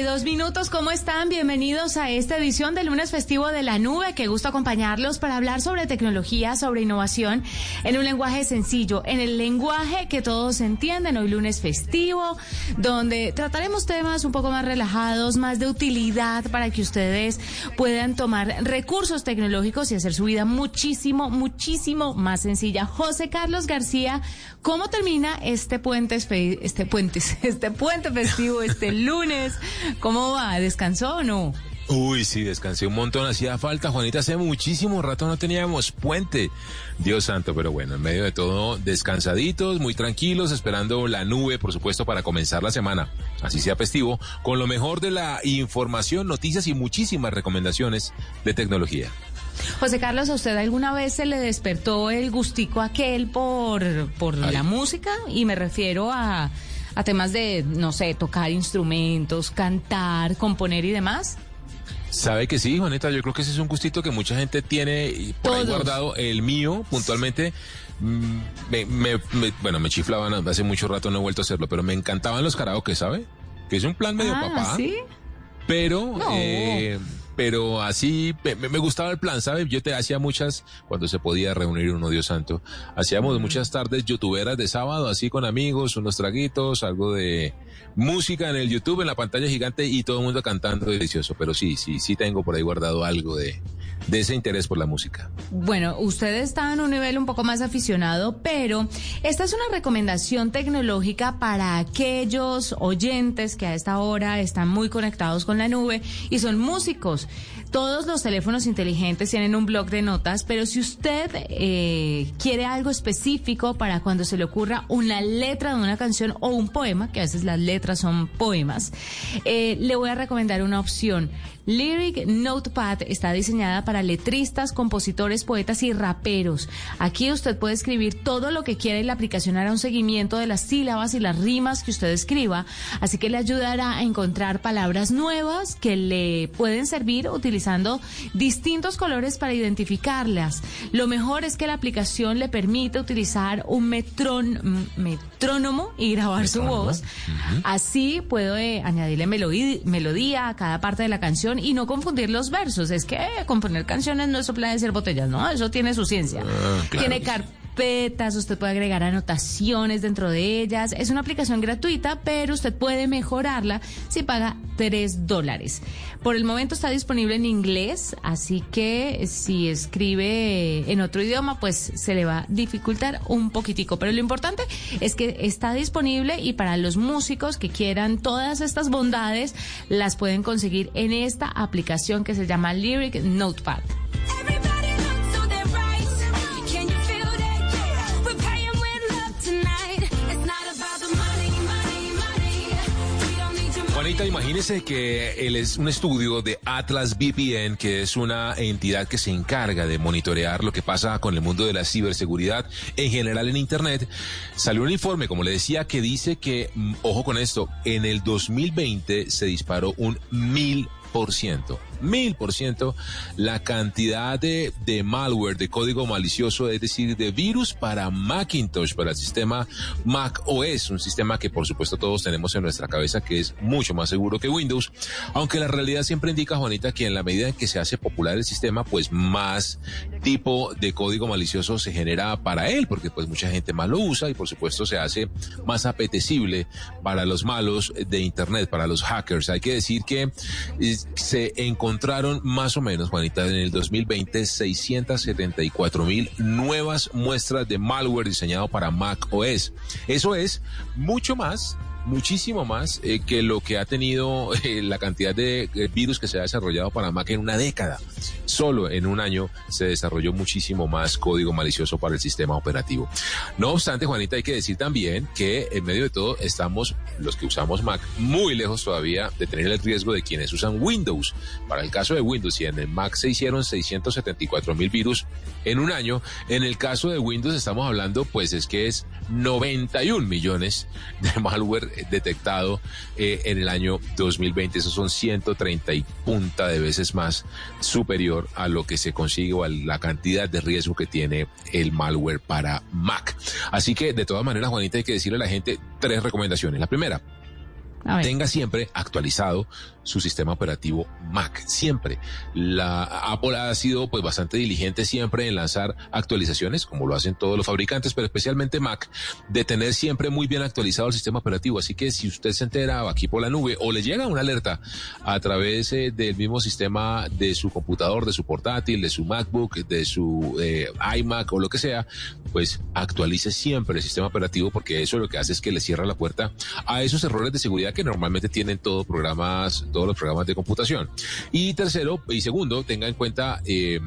32 minutos. ¿Cómo están? Bienvenidos a esta edición del lunes festivo de la nube. Qué gusto acompañarlos para hablar sobre tecnología, sobre innovación, en un lenguaje sencillo, en el lenguaje que todos entienden. Hoy lunes festivo, donde trataremos temas un poco más relajados, más de utilidad para que ustedes puedan tomar recursos tecnológicos y hacer su vida muchísimo, muchísimo más sencilla. José Carlos García, ¿cómo termina este puente, este puente, este puente festivo, este lunes? ¿Cómo va? ¿Descansó o no? Uy, sí, descansé un montón, hacía falta, Juanita, hace muchísimo rato no teníamos puente. Dios santo, pero bueno, en medio de todo, descansaditos, muy tranquilos, esperando la nube, por supuesto, para comenzar la semana, así sea festivo, con lo mejor de la información, noticias y muchísimas recomendaciones de tecnología. José Carlos, ¿a usted alguna vez se le despertó el gustico aquel por, por Ay. la música? Y me refiero a, a temas de, no sé, tocar instrumentos, cantar, componer y demás. Sabe que sí, Juanita, yo creo que ese es un gustito que mucha gente tiene por ahí guardado. El mío, puntualmente, mm, me, me- me- bueno, me chiflaban hace mucho rato, no he vuelto a hacerlo, pero me encantaban los karaoke, ¿sabe? Que es un plan medio ah, papá. ¿sí? Pero, No. eh, pero así me, me gustaba el plan, ¿sabes? Yo te hacía muchas, cuando se podía reunir uno, Dios santo, hacíamos muchas tardes youtuberas de sábado, así con amigos, unos traguitos, algo de música en el YouTube, en la pantalla gigante y todo el mundo cantando delicioso. Pero sí, sí, sí tengo por ahí guardado algo de, de ese interés por la música. Bueno, usted está en un nivel un poco más aficionado, pero esta es una recomendación tecnológica para aquellos oyentes que a esta hora están muy conectados con la nube y son músicos. Todos los teléfonos inteligentes tienen un blog de notas, pero si usted eh, quiere algo específico para cuando se le ocurra una letra de una canción o un poema, que a veces las letras son poemas, eh, le voy a recomendar una opción. Lyric Notepad está diseñada para letristas, compositores, poetas y raperos. Aquí usted puede escribir todo lo que quiera y la aplicación hará un seguimiento de las sílabas y las rimas que usted escriba, así que le ayudará a encontrar palabras nuevas que le pueden servir utilizando distintos colores para identificarlas. Lo mejor es que la aplicación le permite utilizar un metrón, metrónomo y grabar su voz. Así puedo eh, añadirle melodía, a cada parte de la canción y no confundir los versos. Es que eh, componer canciones no es soplar de ser botellas, ¿no? Eso tiene su ciencia. Ah, claro. Tiene carpetas, usted puede agregar anotaciones dentro de ellas. Es una aplicación gratuita, pero usted puede mejorarla si paga 3 dólares. Por el momento está disponible en inglés, así que si escribe en otro idioma, pues se le va a dificultar un poquitico. Pero lo importante es que está disponible y para los músicos que quieran todas estas bondades, las pueden conseguir en esta aplicación que se llama Lyric Notepad. Juanita, imagínese que es un estudio de Atlas VPN, que es una entidad que se encarga de monitorear lo que pasa con el mundo de la ciberseguridad en general en Internet. Salió un informe, como le decía, que dice que, mm, ojo con esto, en el 2020 se disparó un mil por ciento. Mil por ciento la cantidad de, de malware, de código malicioso, es decir, de virus para Macintosh, para el sistema Mac OS, un sistema que por supuesto todos tenemos en nuestra cabeza que es mucho más seguro que Windows, aunque la realidad siempre indica, Juanita, que en la medida en que se hace popular el sistema, pues más tipo de código malicioso se genera para él, porque pues mucha gente más lo usa y por supuesto se hace más apetecible para los malos de Internet, para los hackers. Hay que decir que eh, se encontraron más o menos, Juanita, en el 2020 674 mil nuevas muestras de malware diseñado para Mac OS. Eso es mucho más muchísimo más eh, que lo que ha tenido eh, la cantidad de eh, virus que se ha desarrollado para Mac en una década. Solo en un año se desarrolló muchísimo más código malicioso para el sistema operativo. No obstante, Juanita, hay que decir también que en medio de todo estamos, los que usamos Mac, muy lejos todavía de tener el riesgo de quienes usan Windows. Para el caso de Windows, si en el Mac se hicieron 674 mil virus en un año, en el caso de Windows estamos hablando, pues es que es 91 millones de malware detectado eh, en el año 2020. Esos son 130 y punta de veces más superior a lo que se consigue o a la cantidad de riesgo que tiene el malware para Mac. Así que, de todas maneras, Juanita, hay que decirle a la gente tres recomendaciones. La primera, tenga siempre actualizado su sistema operativo Mac. Siempre. La Apple ha sido pues bastante diligente siempre en lanzar actualizaciones, como lo hacen todos los fabricantes, pero especialmente Mac, de tener siempre muy bien actualizado el sistema operativo. Así que si usted se entera aquí por la nube o le llega una alerta a través eh, del mismo sistema de su computador, de su portátil, de su MacBook, de su eh, iMac o lo que sea, pues actualice siempre el sistema operativo porque eso lo que hace es que le cierra la puerta a esos errores de seguridad que normalmente tienen todos programas, todos los programas de computación. Y tercero y segundo, tenga en cuenta eh,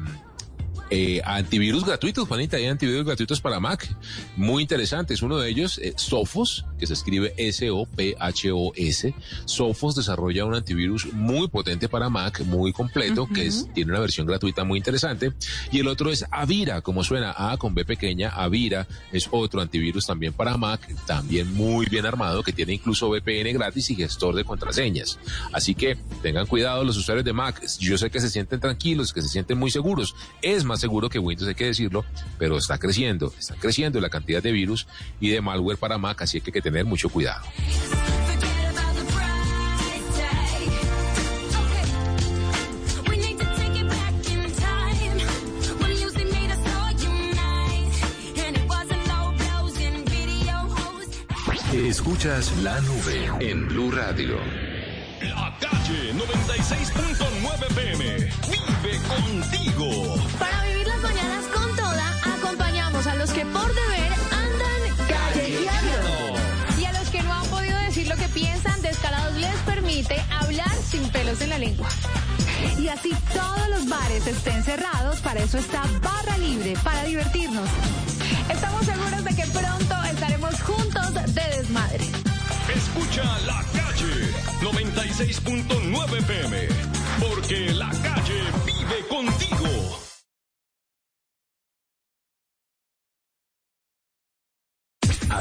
eh, antivirus gratuitos, Juanita, hay antivirus gratuitos para Mac, muy interesantes. Uno de ellos, eh, Sophos, que se escribe S-O-P-H-O-S. Sophos desarrolla un antivirus muy potente para Mac, muy completo, que es, tiene una versión gratuita muy interesante. Y el otro es Avira, como suena A con B pequeña, Avira es otro antivirus también para Mac, también muy bien armado, que tiene incluso VPN gratis y gestor de contraseñas. Así que tengan cuidado los usuarios de Mac. Yo sé que se sienten tranquilos, que se sienten muy seguros. Es más seguro que Windows, hay que decirlo, pero está creciendo, está creciendo la cantidad de virus y de malware para Mac, así que hay que tener mucho cuidado. Forget about the price tag. Okay. We need to take it back mañanas con toda acompañamos a los que por deber andan callejeando. Y a los que no han podido decir lo que piensan, Descarados les permite hablar sin pelos en la lengua. Y así todos los bares estén cerrados, para eso está Barra Libre, para divertirnos. Estamos seguros de que pronto estaremos juntos de desmadre. Escucha la calle 96.9 PM, porque la calle vive contigo.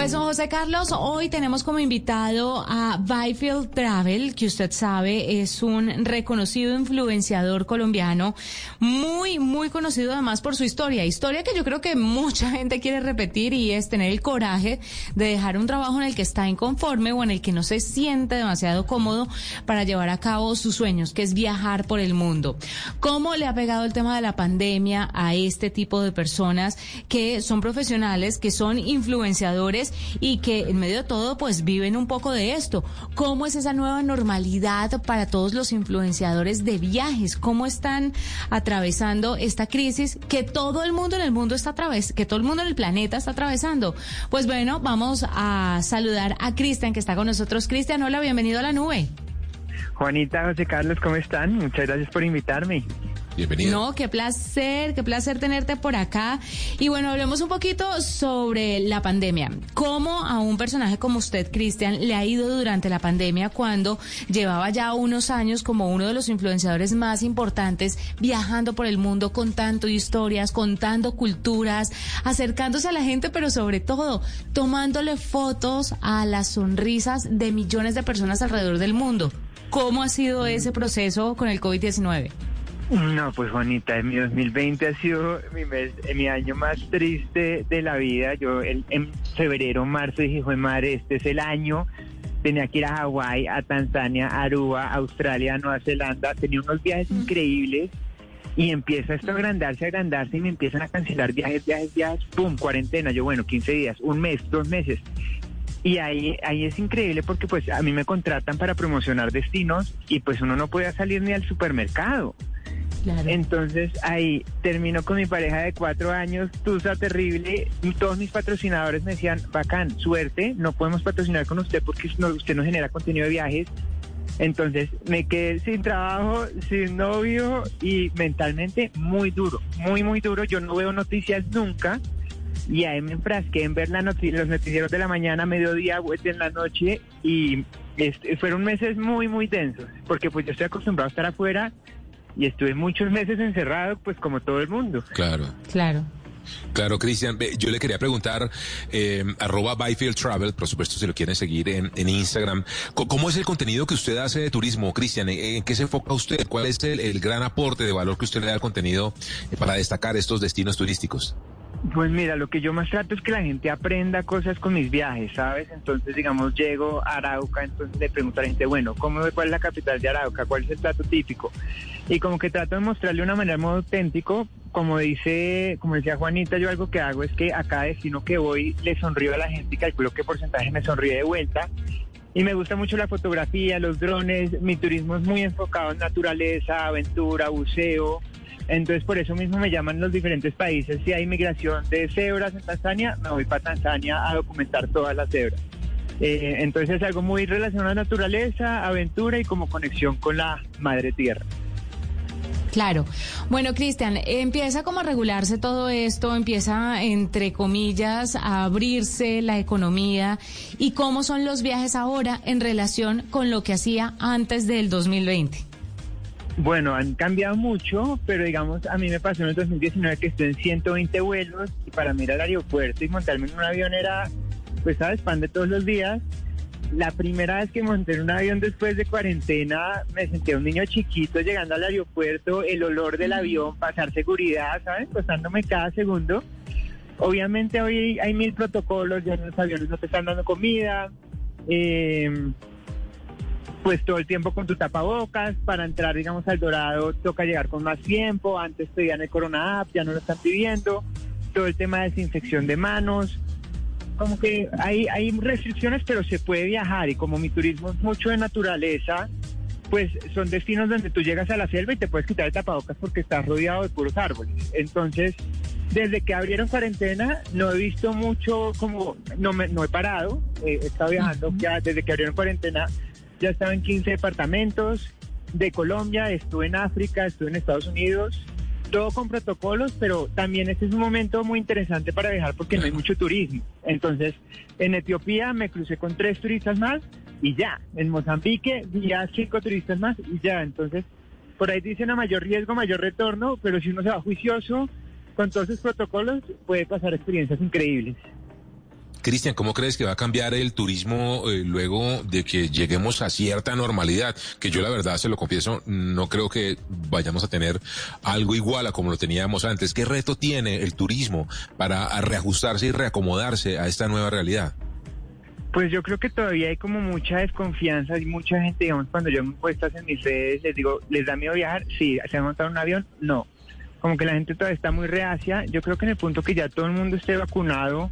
Pues don José Carlos, hoy tenemos como invitado a Byfield Travel, que usted sabe es un reconocido influenciador colombiano, muy, muy conocido además por su historia. Historia que yo creo que mucha gente quiere repetir y es tener el coraje de dejar un trabajo en el que está inconforme o en el que no se siente demasiado cómodo para llevar a cabo sus sueños, que es viajar por el mundo. ¿Cómo le ha pegado el tema de la pandemia a este tipo de personas que son profesionales, que son influenciadores y que en medio de todo pues viven un poco de esto. ¿Cómo es esa nueva normalidad para todos los influenciadores de viajes? ¿Cómo están atravesando esta crisis que todo el mundo en el mundo está atravesando, que todo el mundo en el planeta está atravesando? Pues bueno, vamos a saludar a Cristian que está con nosotros. Cristian, hola, bienvenido a la nube. Juanita, José Carlos, ¿cómo están? Muchas gracias por invitarme. Bienvenido. No, qué placer, qué placer tenerte por acá. Y bueno, hablemos un poquito sobre la pandemia. ¿Cómo a un personaje como usted, Cristian, le ha ido durante la pandemia cuando llevaba ya unos años como uno de los influenciadores más importantes, viajando por el mundo, contando historias, contando culturas, acercándose a la gente, pero sobre todo tomándole fotos a las sonrisas de millones de personas alrededor del mundo? ¿Cómo ha sido ese proceso con el COVID-19? No, pues Juanita, mi 2020 ha sido mi, mes, eh, mi año más triste de la vida. Yo el- en febrero, marzo dije, "Jue madre, este es el año. Tenía que ir a Hawái, a Tanzania, a Aruba, a Australia, a Nueva Zelanda. Tenía unos viajes increíbles y empieza esto a agrandarse, a agrandarse y me empiezan a cancelar viajes, viajes, viajes. ¡Pum! Cuarentena. Yo, bueno, 15 días, un mes, dos meses. Y ahí, ahí es increíble porque pues a mí me contratan para promocionar destinos y pues uno no podía salir ni al supermercado. Entonces ahí termino con mi pareja de cuatro años, tusa terrible, todos mis patrocinadores me decían, bacán, suerte, no podemos patrocinar con usted porque usted no genera contenido de viajes. Entonces me quedé sin trabajo, sin novio y mentalmente muy duro, muy, muy duro. Yo no veo noticias nunca y ahí me enfrasqué en ver la los noticieros de la mañana, mediodía, vuelta en la noche y este, fueron meses muy, muy densos porque pues yo estoy acostumbrado a estar afuera y estuve muchos meses encerrado pues como todo el mundo. Claro. Claro. Claro, Cristian, yo le quería preguntar, eh, arroba Byfield Travel, por supuesto, si lo quieren seguir en, en Instagram, ¿cómo es el contenido que usted hace de turismo, Cristian? ¿En, en qué se enfoca usted? ¿Cuál es el, el gran aporte de valor que usted le da al contenido eh, para destacar estos destinos turísticos? Pues mira, lo que yo más trato es que la gente aprenda cosas con mis viajes, ¿sabes? Entonces, digamos, llego a Arauca, entonces le pregunto a la gente, bueno, ¿cómo, ¿cuál es la capital de Arauca? ¿Cuál es el plato típico? Y como que trato de mostrarle de una manera muy auténtico, como dice, como decía Juanita, yo algo que hago es que a cada destino que voy le sonrío a la gente y calculo qué porcentaje me sonríe de vuelta. Y me gusta mucho la fotografía, los drones, mi turismo es muy enfocado en naturaleza, aventura, buceo. Entonces por eso mismo me llaman los diferentes países. Si hay migración de cebras en Tanzania, me voy para Tanzania a documentar todas las cebras. Eh, entonces es algo muy relacionado a naturaleza, aventura y como conexión con la madre tierra. Claro. Bueno, Cristian, empieza como a regularse todo esto, empieza, entre comillas, a abrirse la economía. ¿Y cómo son los viajes ahora en relación con lo que hacía antes del 2020? Bueno, han cambiado mucho, pero digamos, a mí me pasó en el 2019 que estoy en 120 vuelos y para mí ir al aeropuerto y montarme en un avión era, pues, ¿sabes? Pan de todos los días. La primera vez que monté en un avión después de cuarentena, me sentía un niño chiquito llegando al aeropuerto, el olor del avión, pasar seguridad, ¿sabes? Pasándome cada segundo. Obviamente hoy hay mil protocolos, ya en los aviones no te están dando comida. Eh, pues todo el tiempo con tu tapabocas. Para entrar, digamos, al Dorado toca llegar con más tiempo. Antes pedían el Corona App, ya no lo están pidiendo. Todo el tema de desinfección de manos. Como que hay, hay restricciones, pero se puede viajar. Y como mi turismo es mucho de naturaleza, pues son destinos donde tú llegas a la selva y te puedes quitar el tapabocas porque estás rodeado de puros árboles. Entonces, desde que abrieron cuarentena, no he visto mucho, como, no, me, no he parado, eh, he estado viajando ya desde que abrieron cuarentena, ya estaba en 15 departamentos de Colombia, estuve en África, estuve en Estados Unidos, todo con protocolos, pero también este es un momento muy interesante para viajar porque no hay mucho turismo. Entonces, en Etiopía me crucé con tres turistas más y ya. En Mozambique vi a cinco turistas más y ya. Entonces, por ahí dicen a mayor riesgo, mayor retorno, pero si uno se va juicioso con todos esos protocolos, puede pasar experiencias increíbles. Cristian, ¿cómo crees que va a cambiar el turismo eh, luego de que lleguemos a cierta normalidad? Que yo la verdad, se lo confieso, no creo que vayamos a tener algo igual a como lo teníamos antes. ¿Qué reto tiene el turismo para a reajustarse y reacomodarse a esta nueva realidad? Pues yo creo que todavía hay como mucha desconfianza y mucha gente, digamos, cuando yo me encuestas en mis redes, les digo, ¿les da miedo viajar? Sí, ¿se han montado en un avión? No. Como que la gente todavía está muy reacia. Yo creo que en el punto que ya todo el mundo esté vacunado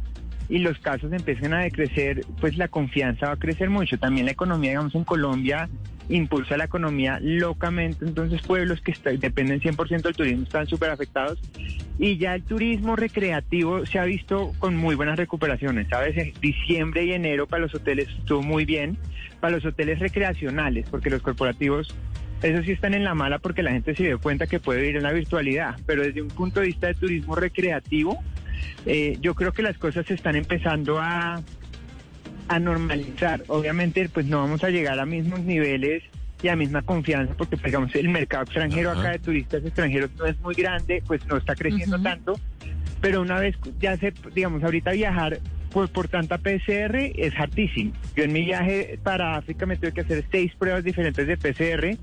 y los casos empiecen a decrecer, pues la confianza va a crecer mucho. También la economía, digamos, en Colombia impulsa la economía locamente, entonces pueblos que está- dependen 100% del turismo están súper afectados y ya el turismo recreativo se ha visto con muy buenas recuperaciones, ¿sabes? En diciembre y enero para los hoteles estuvo muy bien, para los hoteles recreacionales, porque los corporativos, eso sí están en la mala porque la gente se dio cuenta que puede ir en la virtualidad, pero desde un punto de vista de turismo recreativo, eh, yo creo que las cosas se están empezando a, a normalizar. Obviamente, pues no vamos a llegar a mismos niveles y a misma confianza, porque pues, digamos el mercado extranjero Ajá. acá de turistas extranjeros no es muy grande, pues no está creciendo tanto, pero una vez ya se, digamos, ahorita viajar por, por tanta PCR es hartísimo. Yo en mi viaje para África me tuve que hacer seis pruebas diferentes de PCR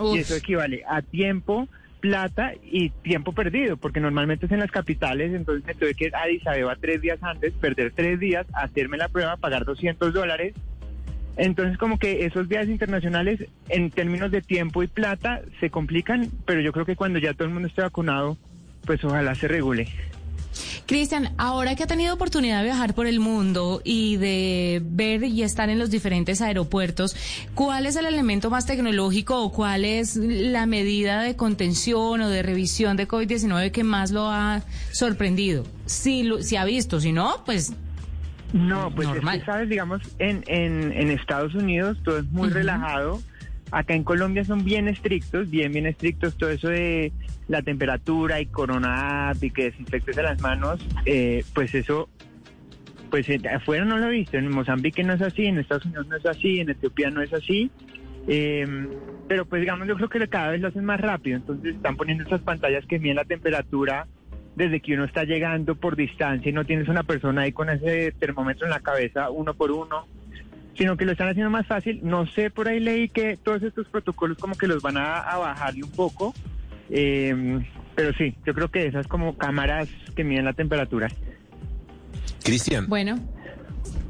Uf. y eso equivale a tiempo, plata y tiempo perdido, porque normalmente es en las capitales, entonces me tuve que ir a Addis Abeba tres días antes, perder tres días, hacerme la prueba, pagar 200 dólares. Entonces como que esos viajes internacionales en términos de tiempo y plata se complican, pero yo creo que cuando ya todo el mundo esté vacunado, pues ojalá se regule. Cristian, ahora que ha tenido oportunidad de viajar por el mundo y de ver y estar en los diferentes aeropuertos, ¿cuál es el elemento más tecnológico o cuál es la medida de contención o de revisión de COVID-19 que más lo ha sorprendido? Si, lo- si ha visto, si no, pues No, pues es que, sabes, digamos, en, en, en Estados Unidos todo es muy relajado. Acá en Colombia son bien estrictos, bien, bien estrictos. Todo eso de la temperatura y corona y que desinfectes a las manos, eh, pues eso, pues eh, afuera no lo he visto. En Mozambique no es así, en Estados Unidos no es así, en Etiopía no es así. Eh, pero pues digamos, yo creo que cada vez lo hacen más rápido. Entonces están poniendo esas pantallas que miden la temperatura desde que uno está llegando por distancia y no tienes una persona ahí con ese termómetro en la cabeza uno por uno, sino que lo están haciendo más fácil. No sé, por ahí leí que todos estos protocolos como que los van a, a bajarle un poco, eh, pero sí, yo creo que esas como cámaras que miden la temperatura. Cristian, bueno.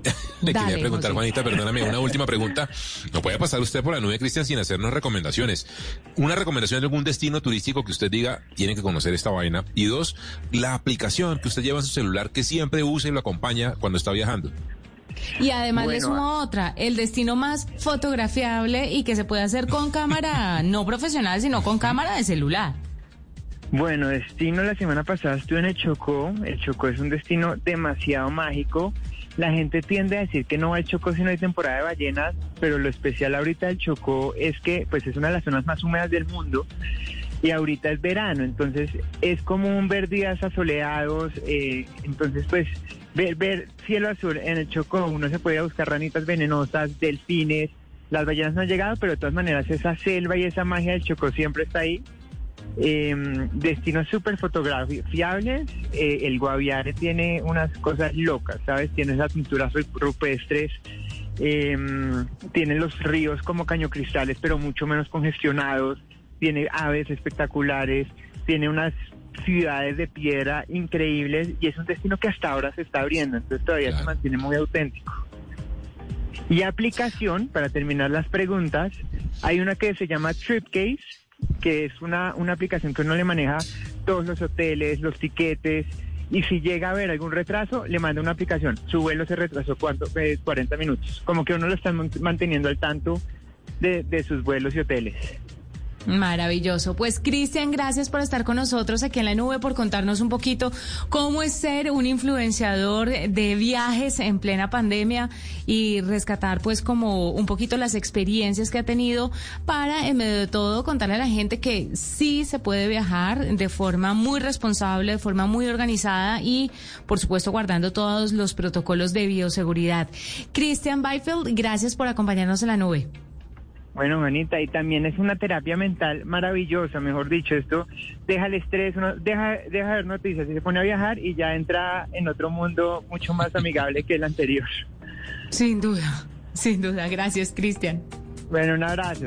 le Dale, quería preguntar, José. Juanita, perdóname, una última pregunta. No puede pasar usted por la nube, Cristian, sin hacernos recomendaciones. Una recomendación de algún destino turístico que usted diga, tiene que conocer esta vaina. Y dos, la aplicación que usted lleva en su celular que siempre usa y lo acompaña cuando está viajando. Y además le Bueno, sumo otra, el destino más fotografiable y que se puede hacer con cámara no profesional, sino con cámara de celular. Bueno, destino la semana pasada estuve en el Chocó. El Chocó es un destino demasiado mágico. La gente tiende a decir que no va al Chocó si no hay temporada de ballenas, pero lo especial ahorita del Chocó es que pues es una de las zonas más húmedas del mundo y ahorita es verano, entonces es común ver días asoleados, eh, entonces pues ver, ver cielo azul en el Chocó, uno se puede buscar ranitas venenosas, delfines, las ballenas no han llegado, pero de todas maneras esa selva y esa magia del Chocó siempre está ahí. Eh, destinos súper fotografiables. Eh, el Guaviare tiene unas cosas locas, ¿sabes? Tiene esas pinturas ru- rupestres. eh, tiene los ríos como cañocristales, pero mucho menos congestionados. Tiene aves espectaculares. Tiene unas ciudades de piedra increíbles. Y es un destino que hasta ahora se está abriendo. Entonces todavía Claro. se mantiene muy auténtico. Y aplicación, para terminar las preguntas, hay una que se llama Tripcase, que es una, una aplicación que uno le maneja todos los hoteles, los tiquetes, y si llega a haber algún retraso, le manda una aplicación. Su vuelo se retrasó cuánto, Eh, 40 minutos. Como que uno lo está man- manteniendo al tanto de, de sus vuelos y hoteles. Maravilloso. Pues Cristian, gracias por estar con nosotros aquí en la nube, por contarnos un poquito cómo es ser un influenciador de viajes en plena pandemia y rescatar pues como un poquito las experiencias que ha tenido para en medio de todo contarle a la gente que sí se puede viajar de forma muy responsable, de forma muy organizada y por supuesto guardando todos los protocolos de bioseguridad. Cristian Byfield, gracias por acompañarnos en la nube. Bueno, Juanita, y también es una terapia mental maravillosa, mejor dicho, esto deja el estrés, uno deja, deja ver noticias y se pone a viajar y ya entra en otro mundo mucho más amigable que el anterior. Sin duda, sin duda. Gracias, Cristian. Bueno, un abrazo.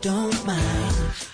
Don't mind.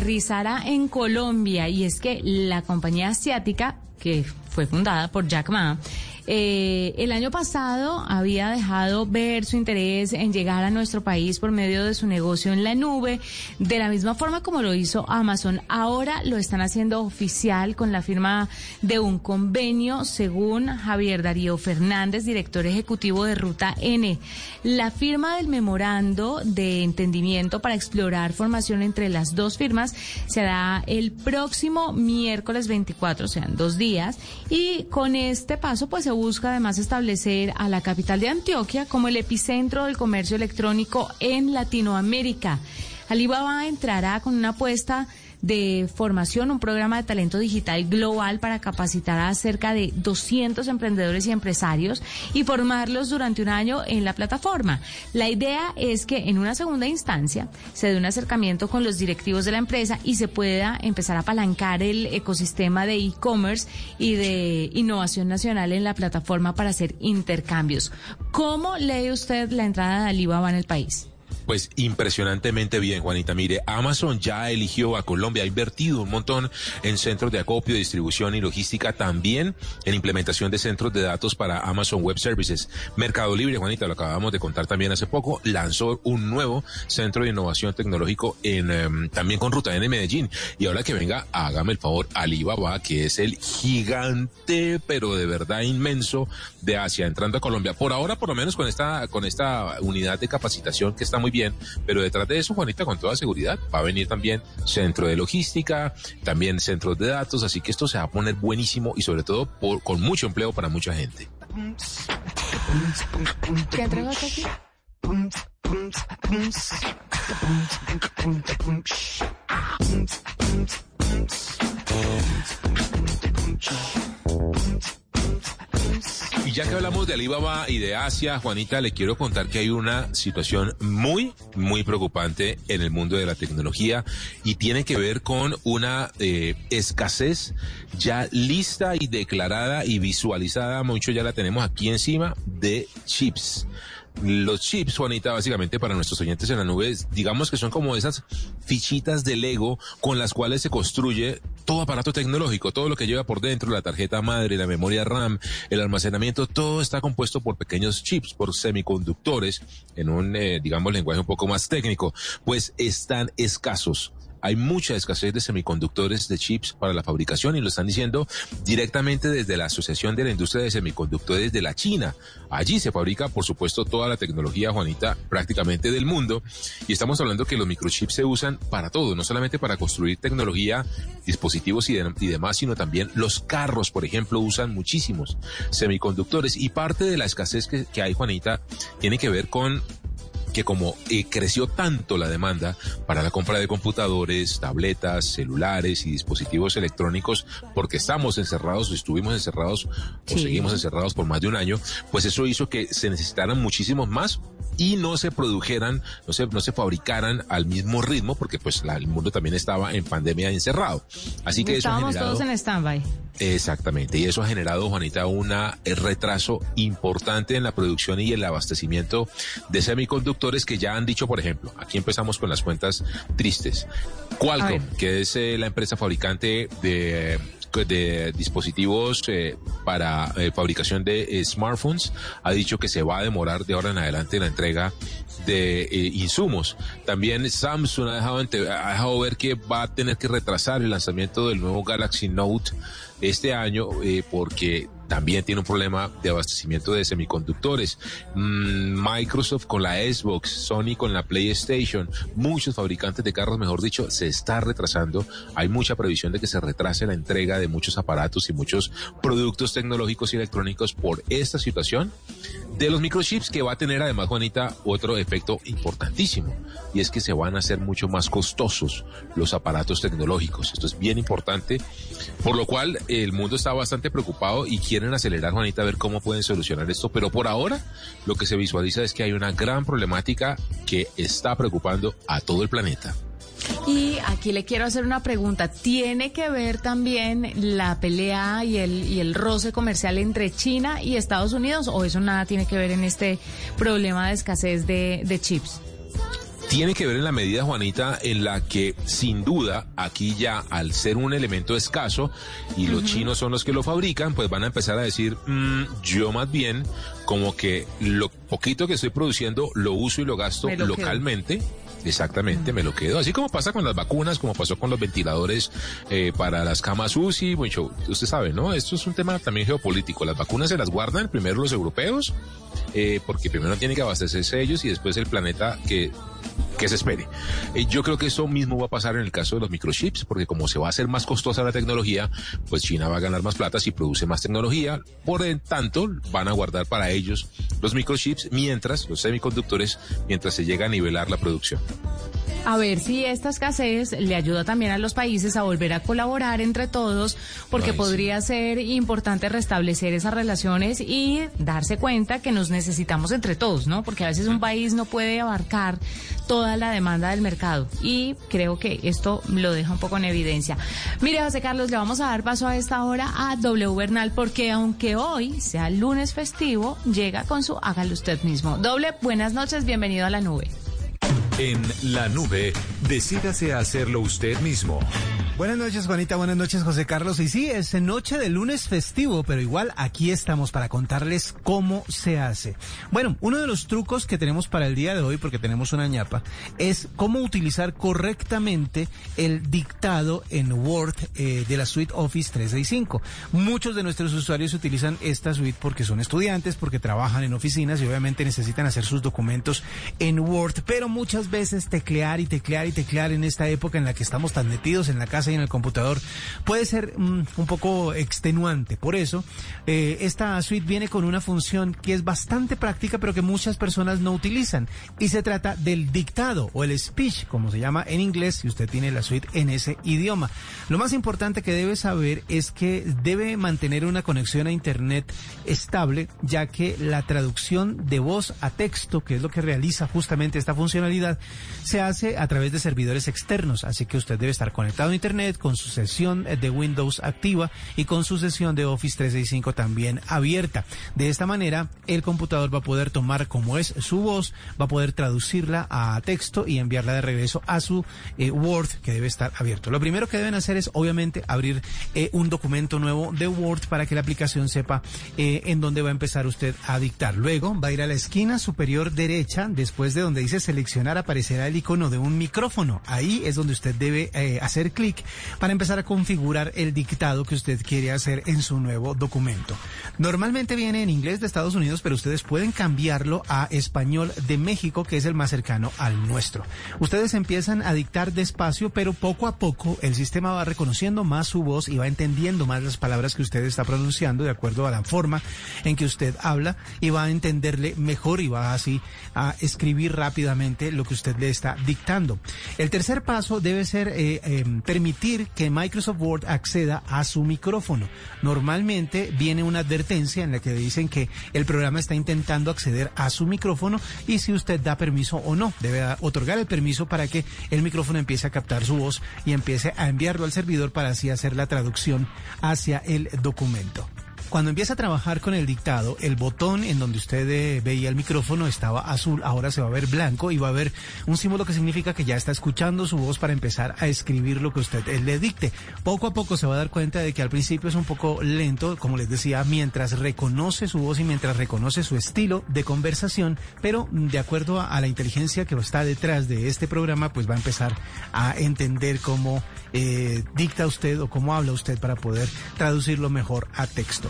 Aterrizará en Colombia y es que la compañía asiática, que fue fundada por Jack Ma, eh, el año pasado había dejado ver su interés en llegar a nuestro país por medio de su negocio en la nube, de la misma forma como lo hizo Amazon. Ahora lo están haciendo oficial con la firma de un convenio, según Javier Darío Fernández, director ejecutivo de Ruta N. La firma del memorando de entendimiento para explorar formación entre las dos firmas se hará el próximo miércoles 24, o sea, dos días, y con este paso pues se busca además establecer a la capital de Antioquia como el epicentro del comercio electrónico en Latinoamérica. Alibaba entrará con una apuesta de formación, un programa de talento digital global para capacitar a cerca de 200 emprendedores y empresarios y formarlos durante un año en la plataforma. La idea es que en una segunda instancia se dé un acercamiento con los directivos de la empresa y se pueda empezar a apalancar el ecosistema de e-commerce y de innovación nacional en la plataforma para hacer intercambios. ¿Cómo lee usted la entrada de Alibaba en el país? Pues impresionantemente bien, Juanita. Mire, Amazon ya eligió a Colombia, ha invertido un montón en centros de acopio, distribución y logística, también en implementación de centros de datos para Amazon Web Services. Mercado Libre, Juanita, lo acabamos de contar también hace poco, lanzó un nuevo centro de innovación tecnológico en em, también con Ruta N Medellín. Y ahora que venga, hágame el favor, Alibaba, que es el gigante, pero de verdad inmenso de Asia, entrando a Colombia. Por ahora, por lo menos con esta, con esta unidad de capacitación que está muy bien, pero detrás de eso, Juanita, con toda seguridad, va a venir también centro de logística, también centros de datos, así que esto se va a poner buenísimo y sobre todo por, con mucho empleo para mucha gente. Y ya que hablamos de Alibaba y de Asia, Juanita, le quiero contar que hay una situación muy, muy preocupante en el mundo de la tecnología y tiene que ver con una eh, escasez ya lista y declarada y visualizada, mucho ya la tenemos aquí encima, de chips. Los chips, Juanita, básicamente para nuestros oyentes en la nube, digamos que son como esas fichitas de Lego con las cuales se construye todo aparato tecnológico, todo lo que lleva por dentro, la tarjeta madre, la memoria RAM, el almacenamiento, todo está compuesto por pequeños chips, por semiconductores, en un, eh, digamos, lenguaje un poco más técnico, pues están escasos hay mucha escasez de semiconductores de chips para la fabricación y lo están diciendo directamente desde la Asociación de la Industria de Semiconductores de la China. Allí se fabrica, por supuesto, toda la tecnología, Juanita, prácticamente del mundo. Y estamos hablando que los microchips se usan para todo, no solamente para construir tecnología, dispositivos y, demás, sino también los carros, por ejemplo, usan muchísimos semiconductores. Y parte de la escasez que, hay, Juanita, tiene que ver con que como eh, creció tanto la demanda para la compra de computadores, tabletas, celulares y dispositivos electrónicos, porque estamos encerrados, estuvimos encerrados o seguimos encerrados por más de un año, pues eso hizo que se necesitaran muchísimos más y no se produjeran, no se, no se fabricaran al mismo ritmo, porque pues el mundo también estaba en pandemia encerrado. Así que Estábamos eso generado, todos en stand-by. Exactamente, y eso ha generado, Juanita, un retraso importante en la producción y el abastecimiento de semiconductores que ya han dicho, por ejemplo, aquí empezamos con las cuentas tristes. Qualcomm, que es eh, la empresa fabricante de de dispositivos eh, para eh, fabricación de eh, smartphones ha dicho que se va a demorar de ahora en adelante la entrega de insumos. También Samsung ha dejado, ha dejado ver que va a tener que retrasar el lanzamiento del nuevo Galaxy Note este año porque también tiene un problema de abastecimiento de semiconductores. Mm, Microsoft con la Xbox, Sony con la PlayStation, muchos fabricantes de carros, mejor dicho, se está retrasando. Hay mucha previsión de que se retrase la entrega de muchos aparatos y muchos productos tecnológicos y electrónicos por esta situación de los microchips que va a tener además, Juanita, otro efecto importantísimo y es que se van a hacer mucho más costosos los aparatos tecnológicos. Esto es bien importante, por lo cual el mundo está bastante preocupado y quieren acelerar, Juanita, a ver cómo pueden solucionar esto. Pero por ahora lo que se visualiza es que hay una gran problemática que está preocupando a todo el planeta. Y aquí le quiero hacer una pregunta. ¿Tiene que ver también la pelea y el, y el roce comercial entre China y Estados Unidos o eso nada tiene que ver en este problema de escasez de, de chips? Tiene que ver en la medida, Juanita, en la que sin duda aquí ya al ser un elemento escaso y los chinos son los que lo fabrican, pues van a empezar a decir, "Mm, yo más bien como que lo poquito que estoy produciendo lo uso y lo gasto Me lo quedo". Exactamente, me lo quedo. Así como pasa con las vacunas, como pasó con los ventiladores eh, para las camas UCI, mucho, usted sabe, ¿no? Esto es un tema también geopolítico. Las vacunas se las guardan primero los europeos, eh, porque primero tienen que abastecerse ellos y después el planeta que que se espere. Eh, yo creo que eso mismo va a pasar en el caso de los microchips, porque como se va a hacer más costosa la tecnología, pues China va a ganar más plata si produce más tecnología. Por en tanto, van a guardar para ellos los microchips, mientras los semiconductores, mientras se llega a nivelar la producción. A ver si esta escasez le ayuda también a los países a volver a colaborar entre todos, porque Ay, sí. podría ser importante restablecer esas relaciones y darse cuenta que nos necesitamos entre todos, ¿no? Porque a veces un país no puede abarcar toda la demanda del mercado y creo que esto lo deja un poco en evidencia. Mire, José Carlos, le vamos a dar paso a esta hora a W Bernal, porque aunque hoy sea lunes festivo, llega con su hágalo usted mismo. Doble, buenas noches, bienvenido a la nube. En la nube, decídase a hacerlo usted mismo. Buenas noches, Juanita. Buenas noches, José Carlos. Y sí, es noche de lunes festivo, pero igual aquí estamos para contarles cómo se hace. Bueno, uno de los trucos que tenemos para el día de hoy, porque tenemos una ñapa, es cómo utilizar correctamente el dictado en Word eh, de la suite Office 365. Muchos de nuestros usuarios utilizan esta suite porque son estudiantes, porque trabajan en oficinas y obviamente necesitan hacer sus documentos en Word, pero muchas veces teclear y teclear y teclear en esta época en la que estamos tan metidos en la casa en el computador puede ser mm, un poco extenuante. Por eso, eh, esta suite viene con una función que es bastante práctica, pero que muchas personas no utilizan. Y se trata del dictado o el speech, como se llama en inglés, si usted tiene la suite en ese idioma. Lo más importante que debe saber es que debe mantener una conexión a Internet estable, ya que la traducción de voz a texto, que es lo que realiza justamente esta funcionalidad, se hace a través de servidores externos. Así que usted debe estar conectado a Internet con su sesión de Windows activa y con su sesión de Office 365 también abierta. De esta manera, el computador va a poder tomar como es su voz, va a poder traducirla a texto y enviarla de regreso a su eh, Word que debe estar abierto. Lo primero que deben hacer es obviamente abrir eh, un documento nuevo de Word para que la aplicación sepa eh, en dónde va a empezar usted a dictar. Luego va a ir a la esquina superior derecha, después de donde dice seleccionar aparecerá el icono de un micrófono. Ahí es donde usted debe hacer clic para empezar a configurar el dictado que usted quiere hacer en su nuevo documento. Normalmente viene en inglés de Estados Unidos, pero ustedes pueden cambiarlo a español de México, que es el más cercano al nuestro. Ustedes empiezan a dictar despacio, pero poco a poco el sistema va reconociendo más su voz y va entendiendo más las palabras que usted está pronunciando de acuerdo a la forma en que usted habla y va a entenderle mejor y va así a escribir rápidamente lo que usted le está dictando. El tercer paso debe ser eh, eh, que Microsoft Word acceda a su micrófono. Normalmente viene una advertencia en la que dicen que el programa está intentando acceder a su micrófono y si usted da permiso o no. Debe otorgar el permiso para que el micrófono empiece a captar su voz y empiece a enviarlo al servidor para así hacer la traducción hacia el documento. Cuando empieza a trabajar con el dictado, el botón en donde usted eh, veía el micrófono estaba azul, ahora se va a ver blanco y va a ver un símbolo que significa que ya está escuchando su voz para empezar a escribir lo que usted le dicte. Poco a poco se va a dar cuenta de que al principio es un poco lento, como les decía, mientras reconoce su voz y mientras reconoce su estilo de conversación, pero de acuerdo a, a la inteligencia que está detrás de este programa, pues va a empezar a entender cómo eh, dicta usted o cómo habla usted para poder traducirlo mejor a texto.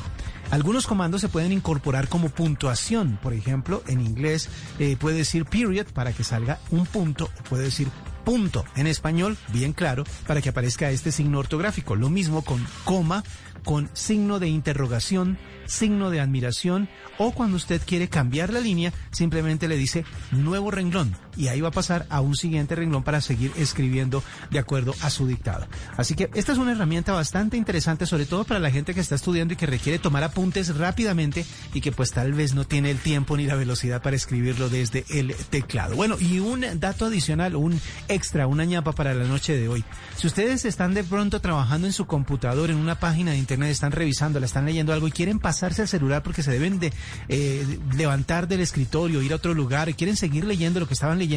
Algunos comandos se pueden incorporar como puntuación. Por ejemplo, en inglés eh, puede decir period para que salga un punto o puede decir punto. En español, bien claro, para que aparezca este signo ortográfico. Lo mismo con coma, con signo de interrogación, signo de admiración o cuando usted quiere cambiar la línea, simplemente le dice nuevo renglón y ahí va a pasar a un siguiente renglón para seguir escribiendo de acuerdo a su dictado. Así que esta es una herramienta bastante interesante, sobre todo para la gente que está estudiando y que requiere tomar apuntes rápidamente y que pues tal vez no tiene el tiempo ni la velocidad para escribirlo desde el teclado. Bueno, y un dato adicional, un extra, una ñapa para la noche de hoy. Si ustedes están de pronto trabajando en su computador, en una página de internet, están revisando, la están leyendo algo y quieren pasarse al celular porque se deben de eh, levantar del escritorio, ir a otro lugar y quieren seguir leyendo lo que estaban leyendo,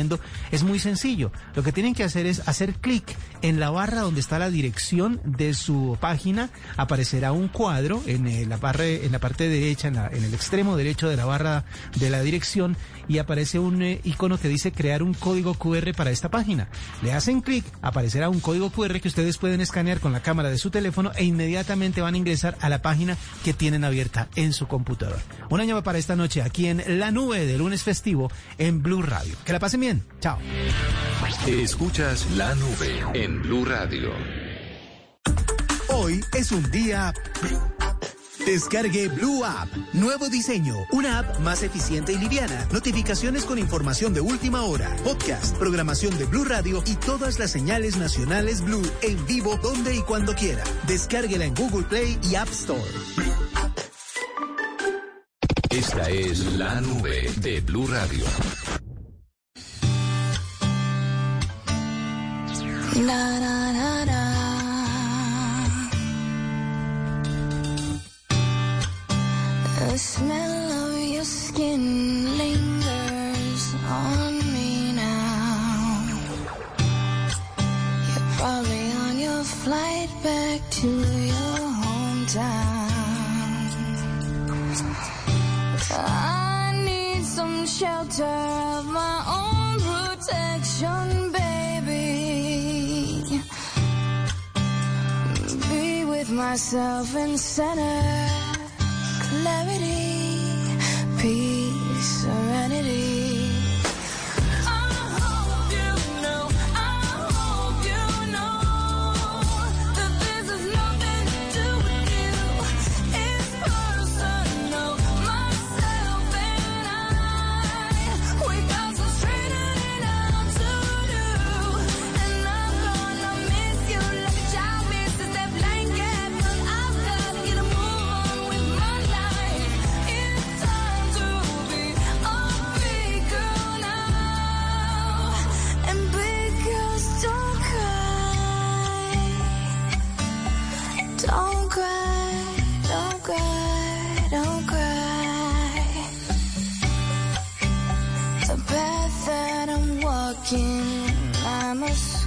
es muy sencillo. Lo que tienen que hacer es hacer clic en la barra donde está la dirección de su página, aparecerá un cuadro en eh, la, barra, en la parte derecha, en, la- en el extremo derecho de la barra de la dirección y aparece un eh, icono que dice crear un código QR para esta página. Le hacen clic, aparecerá un código QR que ustedes pueden escanear con la cámara de su teléfono e inmediatamente van a ingresar a la página que tienen abierta en su computador. Una llama para esta noche aquí en la nube de lunes festivo en Blue Radio. Que la pasen bien. Chao. Escuchas la nube en Blue Radio. Hoy es un día... Descargue Blue App. Nuevo diseño. Una app más eficiente y liviana. Notificaciones con información de última hora. Podcast, programación de Blue Radio y todas las señales nacionales Blue en vivo donde y cuando quiera. Descárguela en Google Play y App Store. Esta es la nube de Blue Radio. Da, da, center,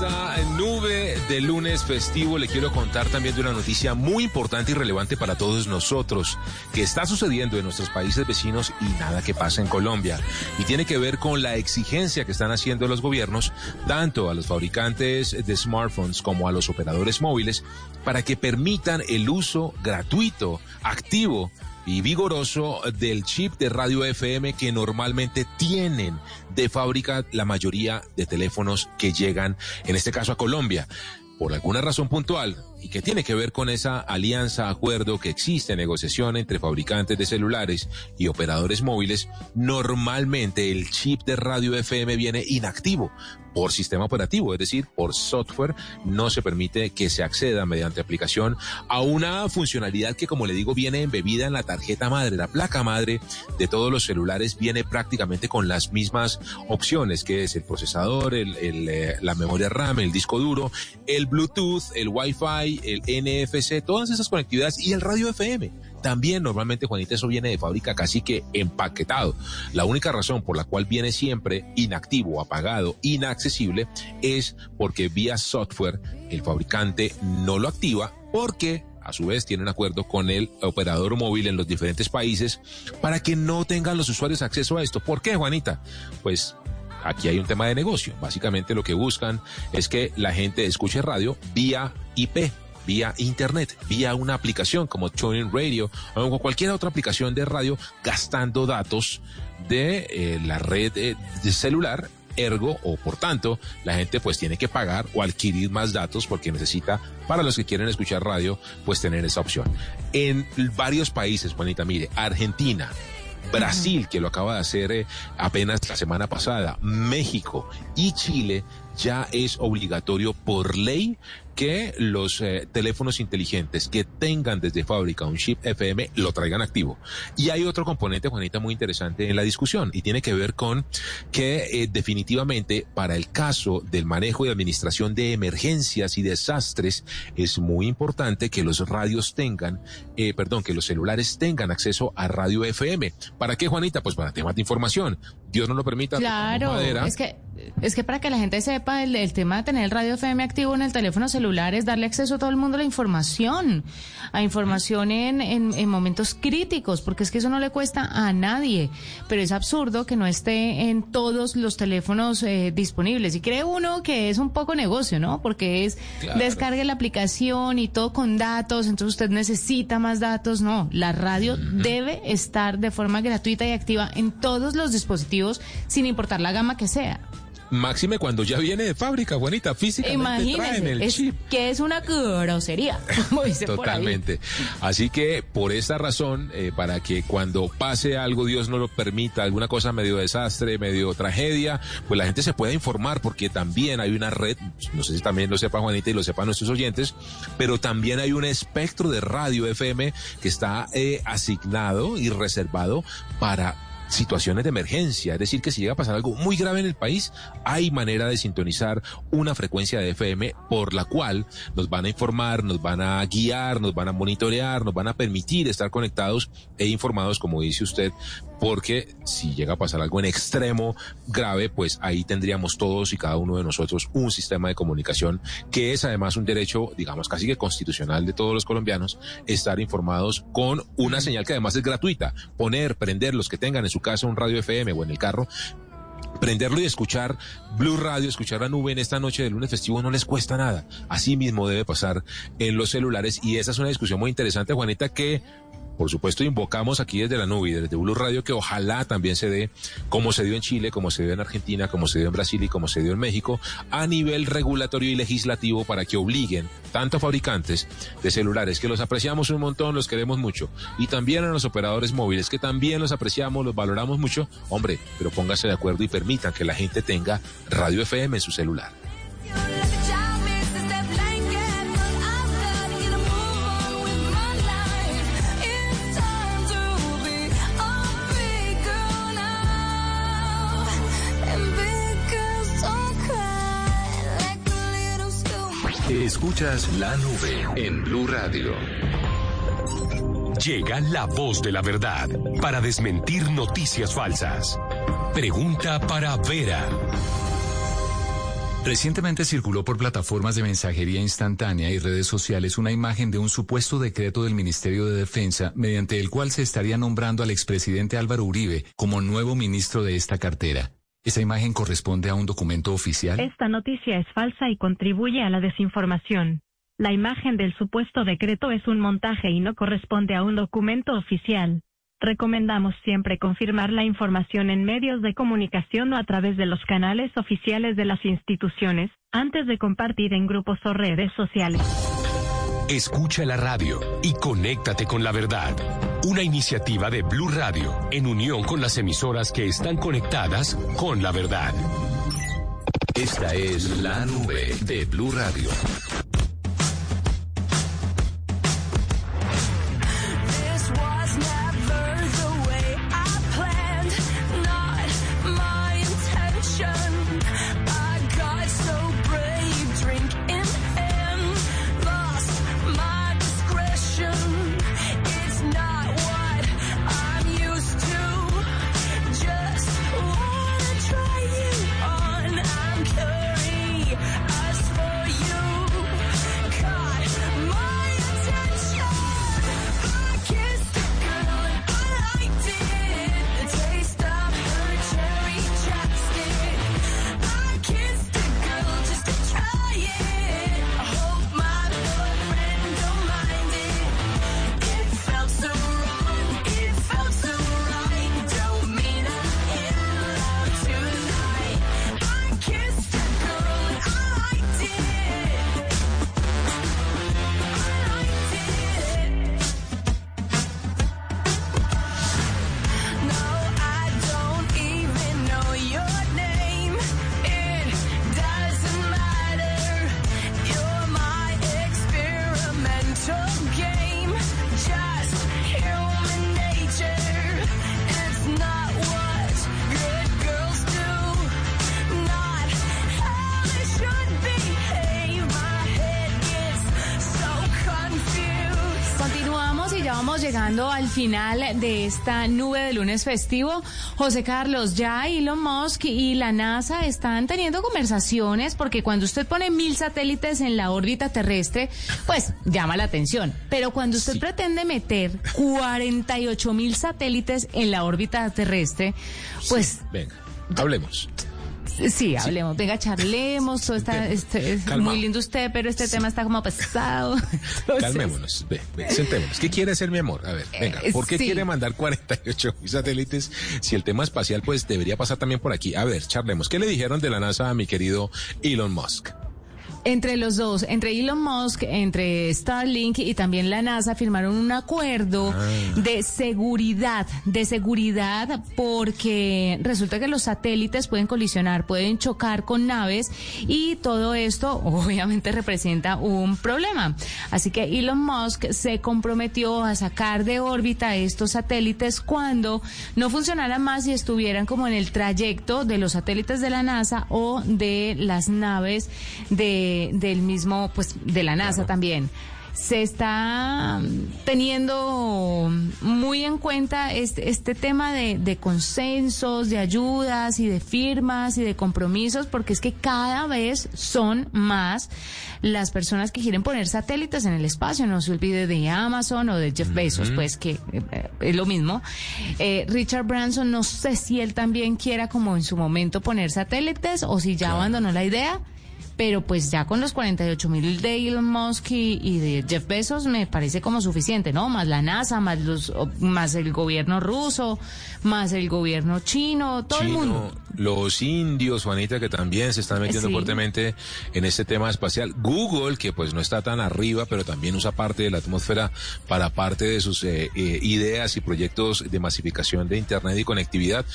Esta nube de lunes festivo le quiero contar también de una noticia muy importante y relevante para todos nosotros que está sucediendo en nuestros países vecinos y nada que pasa en Colombia. Y tiene que ver con la exigencia que están haciendo los gobiernos, tanto a los fabricantes de smartphones como a los operadores móviles, para que permitan el uso gratuito, activo y vigoroso del chip de radio FM que normalmente tienen de fábrica la mayoría de teléfonos que llegan, en este caso a Colombia. Por alguna razón puntual y que tiene que ver con esa alianza, acuerdo que existe, negociación entre fabricantes de celulares y operadores móviles, normalmente el chip de radio FM viene inactivo por sistema operativo, es decir, por software, no se permite que se acceda mediante aplicación a una funcionalidad que, como le digo, viene embebida en la tarjeta madre, la placa madre de todos los celulares viene prácticamente con las mismas opciones, que es el procesador, el, eh, la memoria RAM, el disco duro, el Bluetooth, el Wi-Fi, el NFC, todas esas conectividades y el radio FM. También normalmente, Juanita, eso viene de fábrica casi que empaquetado. La única razón por la cual viene siempre inactivo, apagado, inaccesible, es porque vía software el fabricante no lo activa porque a su vez tiene un acuerdo con el operador móvil en los diferentes países para que no tengan los usuarios acceso a esto. ¿Por qué, Juanita? Pues aquí hay un tema de negocio. Básicamente lo que buscan es que la gente escuche radio vía IP vía internet, vía una aplicación como TuneIn Radio o cualquier otra aplicación de radio gastando datos de eh, la red eh, celular ergo o por tanto la gente pues tiene que pagar o adquirir más datos porque necesita para los que quieren escuchar radio pues tener esa opción en varios países Juanita mire Argentina Brasil, que lo acaba de hacer eh, apenas la semana pasada, México y Chile, ya es obligatorio por ley que los eh, teléfonos inteligentes que tengan desde fábrica un chip FM lo traigan activo. Y hay otro componente, Juanita, muy interesante en la discusión y tiene que ver con que eh, definitivamente para el caso del manejo y administración de emergencias y desastres es muy importante que los radios tengan, eh, perdón, que los celulares tengan acceso a radio FM. ¿Para qué, Juanita? Pues para temas de información. Dios no lo permita. Claro, madera. es que es que para que la gente sepa el, el tema de tener el radio FM activo en el teléfono celular es darle acceso a todo el mundo a la información, a información en, en, en momentos críticos, porque es que eso no le cuesta a nadie, pero es absurdo que no esté en todos los teléfonos eh, disponibles. Y cree uno que es un poco negocio, ¿no? Porque es Claro. descargue la aplicación y todo con datos, entonces usted necesita más datos. No, la radio debe estar de forma gratuita y activa en todos los dispositivos, sin importar la gama que sea. Máxime cuando ya viene de fábrica, Juanita, físicamente traen Imagínense, el es chip. que es una grosería, como dice por ahí. Totalmente. Así que por esta razón, eh, para que cuando pase algo, Dios no lo permita, alguna cosa medio desastre, medio tragedia, pues la gente se pueda informar, porque también hay una red, no sé si también lo sepa Juanita y lo sepan nuestros oyentes, pero también hay un espectro de radio FM que está eh, asignado y reservado para situaciones de emergencia, es decir, que si llega a pasar algo muy grave en el país, hay manera de sintonizar una frecuencia de FM por la cual nos van a informar, nos van a guiar, nos van a monitorear, nos van a permitir estar conectados e informados, como dice usted, porque si llega a pasar algo en extremo grave, pues ahí tendríamos todos y cada uno de nosotros un sistema de comunicación que es además un derecho, digamos, casi que constitucional de todos los colombianos, estar informados con una señal que además es gratuita. Poner, prender los que tengan en su casa un radio FM o en el carro, prenderlo y escuchar Blue Radio, escuchar la nube en esta noche de lunes festivo no les cuesta nada. Así mismo debe pasar en los celulares y esa es una discusión muy interesante, Juanita, que por supuesto, invocamos aquí desde la nube y desde Blue Radio que ojalá también se dé, como se dio en Chile, como se dio en Argentina, como se dio en Brasil y como se dio en México, a nivel regulatorio y legislativo para que obliguen tanto a fabricantes de celulares, que los apreciamos un montón, los queremos mucho, y también a los operadores móviles, que también los apreciamos, los valoramos mucho, hombre, pero póngase de acuerdo y permitan que la gente tenga radio FM en su celular. Escuchas la nube en Blue Radio. Llega la voz de la verdad para desmentir noticias falsas. Pregunta para Vera. Recientemente circuló por plataformas de mensajería instantánea y redes sociales una imagen de un supuesto decreto del Ministerio de Defensa mediante el cual se estaría nombrando al expresidente Álvaro Uribe como nuevo ministro de esta cartera. ¿Esa imagen corresponde a un documento oficial? Esta noticia es falsa y contribuye a la desinformación. La imagen del supuesto decreto es un montaje y no corresponde a un documento oficial. Recomendamos siempre confirmar la información en medios de comunicación o a través de los canales oficiales de las instituciones, antes de compartir en grupos o redes sociales. Escucha la radio y conéctate con la verdad. Una iniciativa de Blue Radio en unión con las emisoras que están conectadas con la verdad. Esta es la nube de Blue Radio. Final de esta nube de lunes festivo. José Carlos, ya Elon Musk y la NASA están teniendo conversaciones porque cuando usted pone mil satélites en la órbita terrestre, pues llama la atención. Pero cuando usted pretende meter 48 mil satélites en la órbita terrestre, pues Venga, hablemos. Sí, hablemos, venga, charlemos, todo está, este, es muy lindo usted, pero este tema está como pesado. Entonces, Calmémonos, ve, ve, sentémonos. ¿Qué quiere hacer mi amor? A ver, venga, Eh, ¿por qué sí. quiere mandar 48 mil satélites si el tema espacial pues debería pasar también por aquí? A ver, charlemos. ¿Qué le dijeron de la NASA a mi querido Elon Musk? Entre los dos, entre Elon Musk, entre Starlink y también la NASA firmaron un acuerdo de seguridad, de seguridad porque resulta que los satélites pueden colisionar, pueden chocar con naves y todo esto obviamente representa un problema. Así que Elon Musk se comprometió a sacar de órbita estos satélites cuando no funcionaran más y estuvieran como en el trayecto de los satélites de la NASA o de las naves de, del mismo, pues de la NASA también. Se está mm, teniendo muy en cuenta este, este tema de, de consensos, de ayudas y de firmas y de compromisos, porque es que cada vez son más las personas que quieren poner satélites en el espacio. No se olvide de Amazon o de Jeff Bezos, pues que eh, es lo mismo. Eh, Richard Branson, no sé si él también quiera como en su momento poner satélites o si ya abandonó la idea pero pues ya con los 48 mil de Elon Musk y, y de Jeff Bezos me parece como suficiente, ¿no? Más la NASA, más los, más el gobierno ruso, más el gobierno chino, todo el mundo. Los indios, Juanita, que también se están metiendo Sí. fuertemente en este tema espacial. Google, que pues no está tan arriba, pero también usa parte de la atmósfera para parte de sus eh, eh, ideas y proyectos de masificación de Internet y conectividad.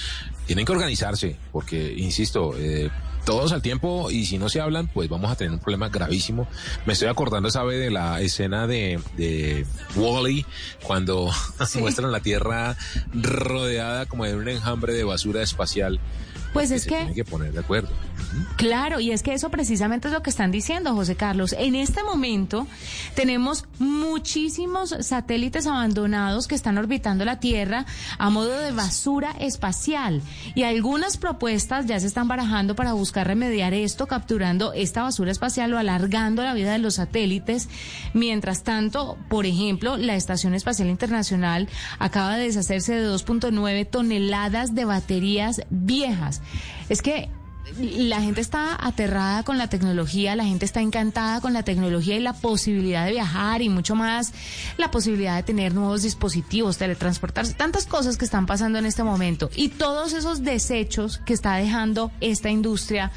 Tienen que organizarse, porque, insisto, eh, todos al tiempo y si no se hablan, pues vamos a tener un problema gravísimo. Me estoy acordando, ¿sabe? De la escena de, de Wally cuando muestran la Tierra rodeada como de un enjambre de basura espacial. Pues es se que- tiene que poner de acuerdo. Claro, y es que eso precisamente es lo que están diciendo, José Carlos. En este momento tenemos muchísimos satélites abandonados que están orbitando la Tierra a modo de basura espacial. Y algunas propuestas ya se están barajando para buscar remediar esto, capturando esta basura espacial o alargando la vida de los satélites. Mientras tanto, por ejemplo, la Estación Espacial Internacional acaba de deshacerse de 2.9 toneladas de baterías viejas. Es que la gente está aterrada con la tecnología, la gente está encantada con la tecnología y la posibilidad de viajar y mucho más la posibilidad de tener nuevos dispositivos, teletransportarse, tantas cosas que están pasando en este momento y todos esos desechos que está dejando esta industria.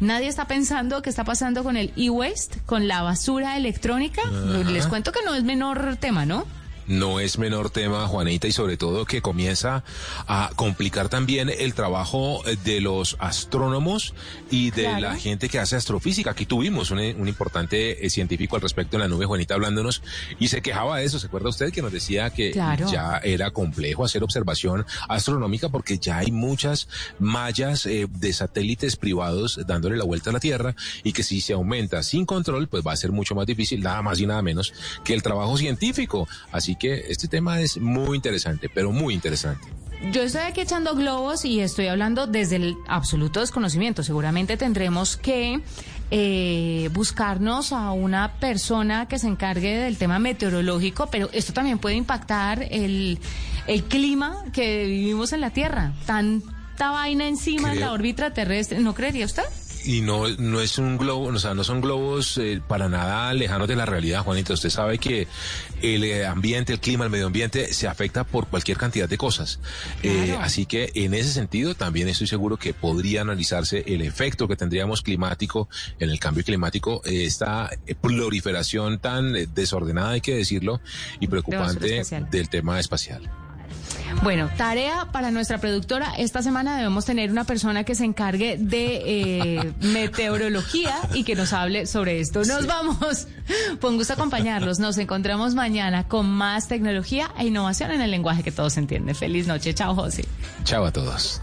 Nadie está pensando qué está pasando con el e-waste, con la basura electrónica. Ajá. Les cuento que no es menor tema, ¿no? No es menor tema, Juanita, y sobre todo que comienza a complicar también el trabajo eh, de los astrónomos y de Claro. la gente que hace astrofísica. Aquí tuvimos un, un importante eh, científico al respecto en la nube, Juanita, hablándonos, y se quejaba de eso. ¿Se acuerda usted que nos decía que Claro. ya era complejo hacer observación astronómica porque ya hay muchas mallas eh, de satélites privados dándole la vuelta a la Tierra y que si se aumenta sin control, pues va a ser mucho más difícil, nada más y nada menos que el trabajo científico. Así que este tema es muy interesante, pero muy interesante. Yo estoy aquí echando globos y estoy hablando desde el absoluto desconocimiento. Seguramente tendremos que eh, buscarnos a una persona que se encargue del tema meteorológico, pero esto también puede impactar el, el clima que vivimos en la Tierra. Tanta vaina encima en la órbita terrestre, ¿no creería usted? Y no, no es un globo, o sea, no son globos eh, para nada lejanos de la realidad, Juanita. Usted sabe que el eh, ambiente, el clima, el medio ambiente se afecta por cualquier cantidad de cosas. Eh, así que en ese sentido también estoy seguro que podría analizarse el efecto que tendríamos climático en el cambio climático, eh, esta proliferación tan desordenada, hay que decirlo, y preocupante del tema espacial. Bueno, tarea para nuestra productora. Esta semana debemos tener una persona que se encargue de eh, meteorología y que nos hable sobre esto. Nos vamos. Fue un gusto acompañarlos. Nos encontramos mañana con más tecnología e innovación en el lenguaje que todos entienden. Feliz noche. Chao, José. Chao a todos.